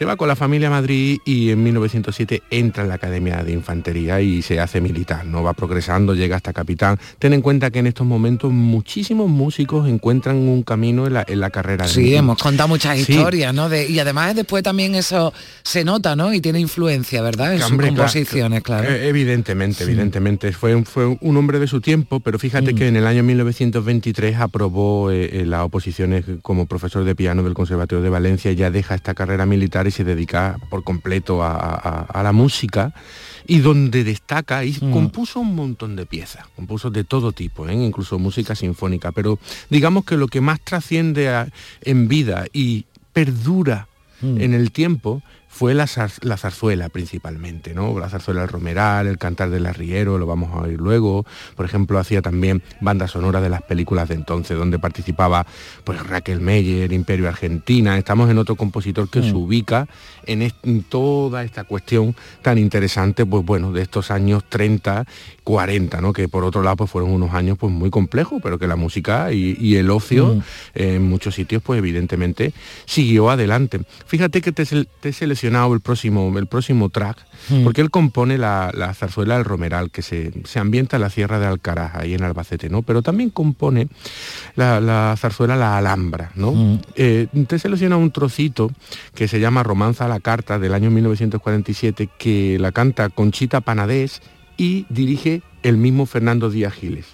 se va con la familia a Madrid y en 1907 entra en la Academia de Infantería y se hace militar, ¿no? Va progresando, llega hasta capitán. Ten en cuenta que en estos momentos muchísimos músicos encuentran un camino en la, en la carrera. de- Sí, hemos contado muchas Sí. historias, ¿no? De- y además después también eso se nota, ¿no? Y tiene influencia, ¿verdad? En sus Hombre, composiciones, claro. eh, evidentemente, evidentemente. Fue, un- fue un hombre de su tiempo, pero Mm. fíjate que en el año 1923 aprobó eh, eh, las oposiciones como profesor de piano del Conservatorio de Valencia, ya deja esta carrera militar y se dedica por completo a, a- a la música y donde destaca y Mm. compuso un montón de piezas, compuso de todo tipo, ¿eh? incluso música sinfónica, pero digamos que lo que más trasciende a- en vida y perdura Mm. en el tiempo fue la, zar- la zarzuela principalmente, ¿no? La zarzuela del Romeral, el cantar del arriero, lo vamos a oír luego. Por ejemplo, hacía también bandas sonoras de las películas de entonces, donde participaba pues Raquel Meyer, Imperio Argentina. Estamos en otro compositor que se ubica en, est- en toda esta cuestión tan interesante, pues bueno, de estos años 30, 40, ¿no? Que por otro lado pues fueron unos años pues muy complejos, pero que la música y, y el ocio Mm. en muchos sitios pues evidentemente siguió adelante. Fíjate que te, te he seleccionado el próximo, el próximo track, Mm. porque él compone la, la zarzuela del Romeral, que se, se ambienta en la Sierra de Alcaraz, ahí en Albacete, ¿no? Pero también compone la, la zarzuela La Alhambra, ¿no? Mm. Eh, te he seleccionado un trocito que se llama Romanza a la Carta del año 1947, que la canta Conchita Panadés y dirige el mismo Fernando Díaz Giles.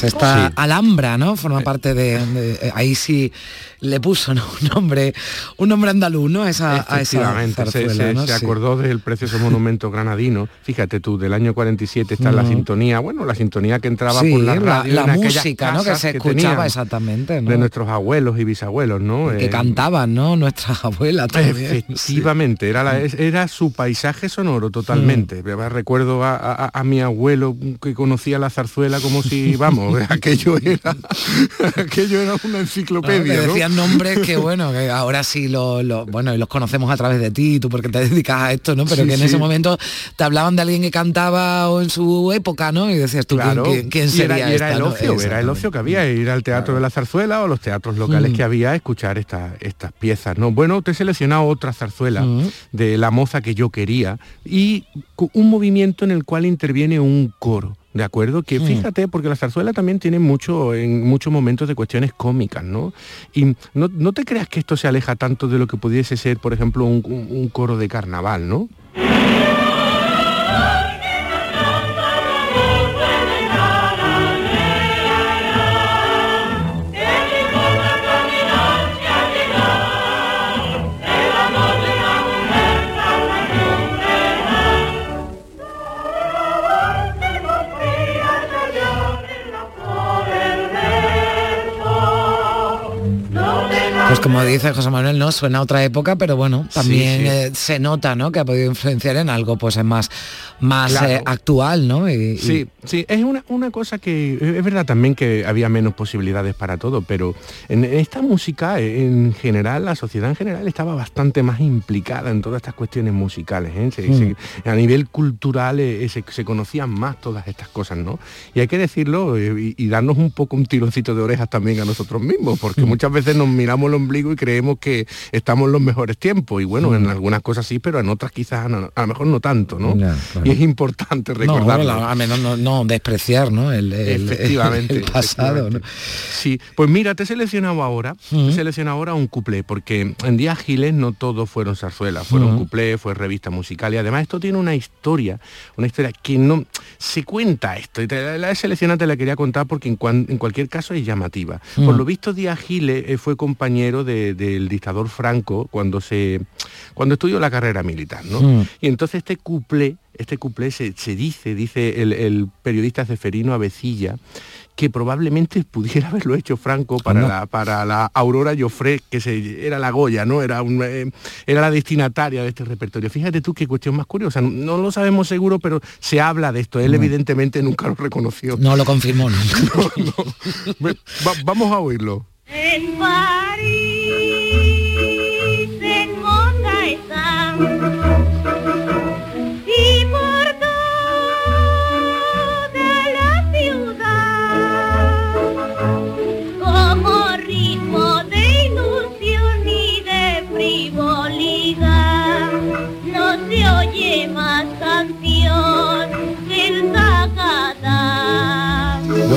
Pues esta Sí. Alhambra, ¿no? Forma parte de, de- eh, ahí sí le puso ¿no? un nombre, un nombre andaluz, ¿no? Esa, a esa se, zarzuela, se- ¿no? se Sí. acordó del precioso monumento granadino. Fíjate tú, del año 47 está la Ujú. sintonía, bueno, la sintonía que entraba Sí, por la la, radio la en música, ¿no? Que se escuchaba exactamente, ¿no? de nuestros abuelos y bisabuelos, ¿no? que Eh, cantaban, ¿no? Nuestras abuelas también. Efectivamente, era, la- era su paisaje sonoro totalmente. Mm. Recuerdo a, a- a mi abuelo que conocía la zarzuela como si, vamos, aquello era, aquello era una ¿no? enciclopedia. ¿no? decían nombres que bueno, que ahora sí lo, lo- bueno, y los conocemos a través de ti, tú porque te dedicas a esto, ¿no? Pero Sí, que en sí. ese momento te hablaban de alguien que cantaba o en su época, ¿no? Y decías tú, ¿quién- Claro, ¿quién, quién y era, sería y era esta, el no? ocio, era el ocio que había, ir al teatro de la zarzuela o los teatros locales Mm. que había a escuchar esta- estas piezas. ¿no? Bueno, te he seleccionado otra zarzuela Mm. de La moza que yo quería y un movimiento en el cual interviene un coro. ¿De acuerdo? Que Mm. fíjate, porque la zarzuela también tiene mucho, en muchos momentos de cuestiones cómicas, ¿no? Y no, no te creas que esto se aleja tanto de lo que pudiese ser, por ejemplo, un, un- un coro de carnaval, ¿no? Pues como dice José Manuel, no suena a otra época, pero bueno, también sí. eh, se nota, ¿no? Que ha podido influenciar en algo, pues es más, más Claro. eh, actual, ¿no? Y- y- Sí, sí, es una, una cosa que es verdad también que había menos posibilidades para todo, pero en esta música, en general, la sociedad en general estaba bastante más implicada en todas estas cuestiones musicales. ¿eh? Se- Mm. se- a nivel cultural eh, se, se conocían más todas estas cosas, ¿no? Y hay que decirlo y, y darnos un poco un tironcito de orejas también a nosotros mismos, porque muchas veces nos miramos el ombligo y creemos que estamos en los mejores tiempos. Y bueno, en algunas cosas sí, pero en otras quizás no- a lo mejor no tanto, ¿no? Claro. Y es importante No, recordarlo. la- a menos no, no despreciar, ¿no? El, el- Efectivamente. el pasado, ¿no? efectivamente. Sí, pues mira, te he seleccionado ahora, he seleccionado ahora un cuplé, porque en Días Giles no todos fueron zarzuelas, fueron Ujú. cuplé, fue revista musical y además esto tiene una historia, una historia que no se cuenta esto, y te la, he seleccionado, te la quería contar porque en, cuan- en cualquier caso es llamativa. Mm. Por lo visto Díaz Giles eh, fue compañero de- del dictador Franco cuando se cuando estudió la carrera militar, ¿no? Mm. Y entonces este cuplé, este cuplé se, se dice, dice el, el periodista Ceferino Avecilla, que probablemente pudiera haberlo hecho Franco para, la, para la Aurora Joffre, que se, era la Goya, ¿no? Era, un, eh, era la destinataria de este repertorio. Fíjate tú qué cuestión más curiosa. No, no lo sabemos seguro, pero se habla de esto. Él evidentemente nunca lo reconoció. No lo confirmó nunca. Ve- va- vamos a oírlo.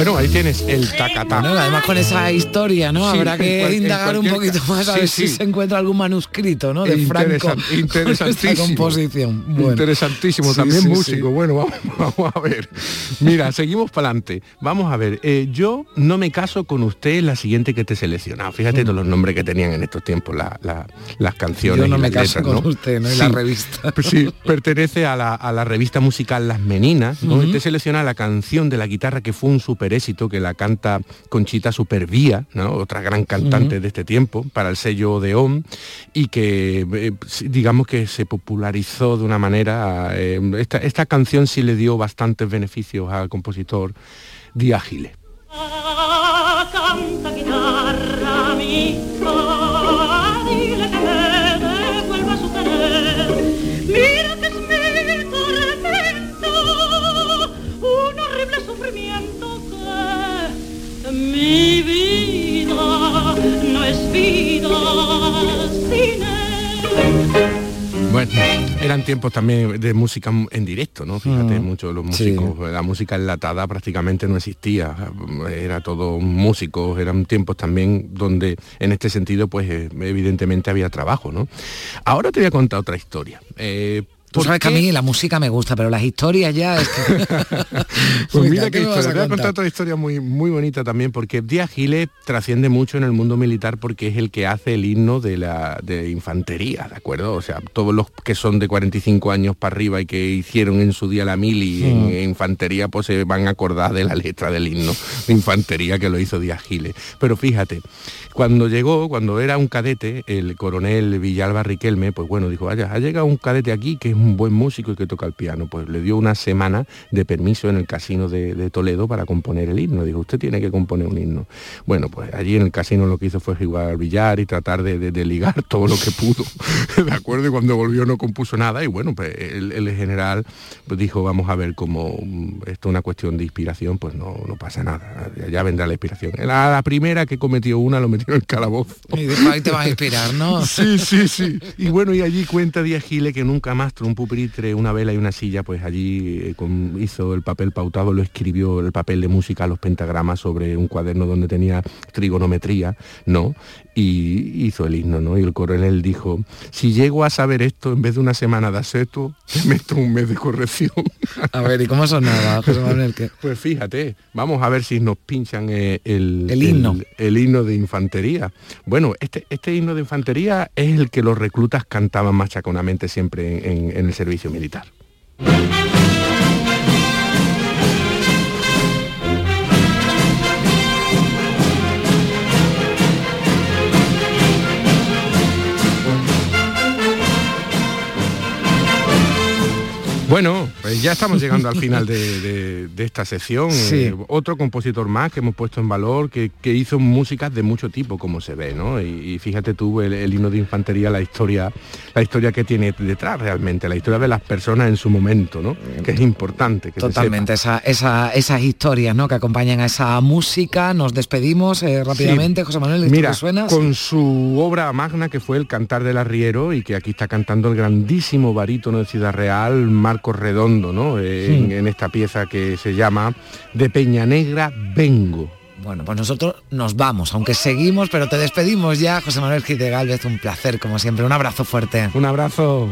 Bueno, ahí tienes el tacatá. Bueno, además con esa historia, ¿no? Sí, Habrá que cual- indagar un poquito más a sí, ver si se encuentra algún manuscrito, ¿no? De Interesan- Franco. con esta interesantísimo. composición. Bueno. Interesantísimo, también músico. Bueno, vamos, vamos a ver. Mira, seguimos para adelante. Vamos a ver. eh, yo no me caso con usted la siguiente que te he seleccionado. Fíjate todos los nombres que tenían en estos tiempos la- la- las canciones. Yo no y me caso letras, con ¿no? usted, ¿no? Y la revista. Sí, pertenece a la, a la revista musical Las Meninas, donde te selecciona la canción de la guitarra que fue un super éxito, que la canta Conchita Supervía, ¿no? otra gran cantante de este tiempo, para el sello Odeón, y que eh, sí, digamos que se popularizó de una manera, eh, esta, esta canción sí le dio bastantes beneficios al compositor Díaz Giles. Ah, canta guitarra mi vida no es vida sin él. Bueno, eran tiempos también de música en directo, ¿no? Fíjate, Mm. muchos de los Sí. músicos, la música enlatada prácticamente no existía, era todo músicos, eran tiempos también donde en este sentido, pues eh, evidentemente había trabajo, ¿no? Ahora te voy a contar otra historia. Eh, Tú ¿por sabes que a qué? mí la música me gusta, pero las historias ya es que... Pues mira ¿qué qué historia. Te voy a contar? otra historia muy, muy bonita también, porque Díaz Giles trasciende mucho en el mundo militar porque es el que hace el himno de la de infantería, ¿de acuerdo? O sea, todos los que son de 45 años para arriba y que hicieron en su día la mili en, Mm. en infantería, pues se van a acordar de la letra del himno de infantería que lo hizo Díaz Giles. Pero fíjate, cuando llegó, cuando era un cadete, el coronel Villalba Riquelme, pues bueno, dijo, vaya, ha llegado un cadete aquí que es un buen músico y que toca el piano. Pues le dio una semana de permiso en el casino de, de Toledo para componer el himno. Dijo, usted tiene que componer un himno. Bueno, pues allí en el casino lo que hizo fue jugar al billar y tratar de, de- de ligar todo lo que pudo. ¿De acuerdo? Y cuando volvió no compuso nada. Y bueno, pues el, el general pues, dijo, vamos a ver cómo mm, esto es una cuestión de inspiración, pues no, no pasa nada. Ya, ya vendrá la inspiración. La, la primera que cometió una lo metió en el calabozo. Y dijo, ahí te vas a inspirar, ¿no? Sí, sí, sí. Y bueno, y allí cuenta Díaz Giles que nunca más un pupitre, una vela y una silla, pues allí eh, hizo el papel pautado, lo escribió el papel de música, los pentagramas sobre un cuaderno donde tenía trigonometría, ¿no? Y hizo el himno, ¿no? Y el coronel dijo, si llego a saber esto, en vez de una semana de aseto, te meto un mes de corrección. A ver, ¿y cómo sonaba, José Manuel? ¿Qué? Pues fíjate, vamos a ver si nos pinchan eh, el, El himno. el himno de infantería. Bueno, este, este himno de infantería es el que los reclutas cantaban machaconamente siempre en, en- en el servicio militar. Bueno, pues ya estamos llegando al final de, de- de esta sección. Sí. Eh, otro compositor más que hemos puesto en valor, que, que hizo músicas de mucho tipo, como se ve, ¿no? Y, y fíjate tú, el, el himno de infantería, la historia, la historia que tiene detrás realmente, la historia de las personas en su momento, ¿no? Que es importante. Que Totalmente, esa, esa- esas historias ¿no? que acompañan a esa música. Nos despedimos eh, rápidamente, José Manuel, ¿esto Mira, suena? con su obra magna que fue El Cantar del Arriero y que aquí está cantando el grandísimo barítono de Ciudad Real, Marco Redondo, ¿no? Eh, Sí. en, en esta pieza que se llama De Peña Negra Vengo. Bueno, pues nosotros nos vamos, aunque seguimos, pero te despedimos ya, José Manuel Gil de Galvez, un placer, como siempre. Un abrazo fuerte. Un abrazo.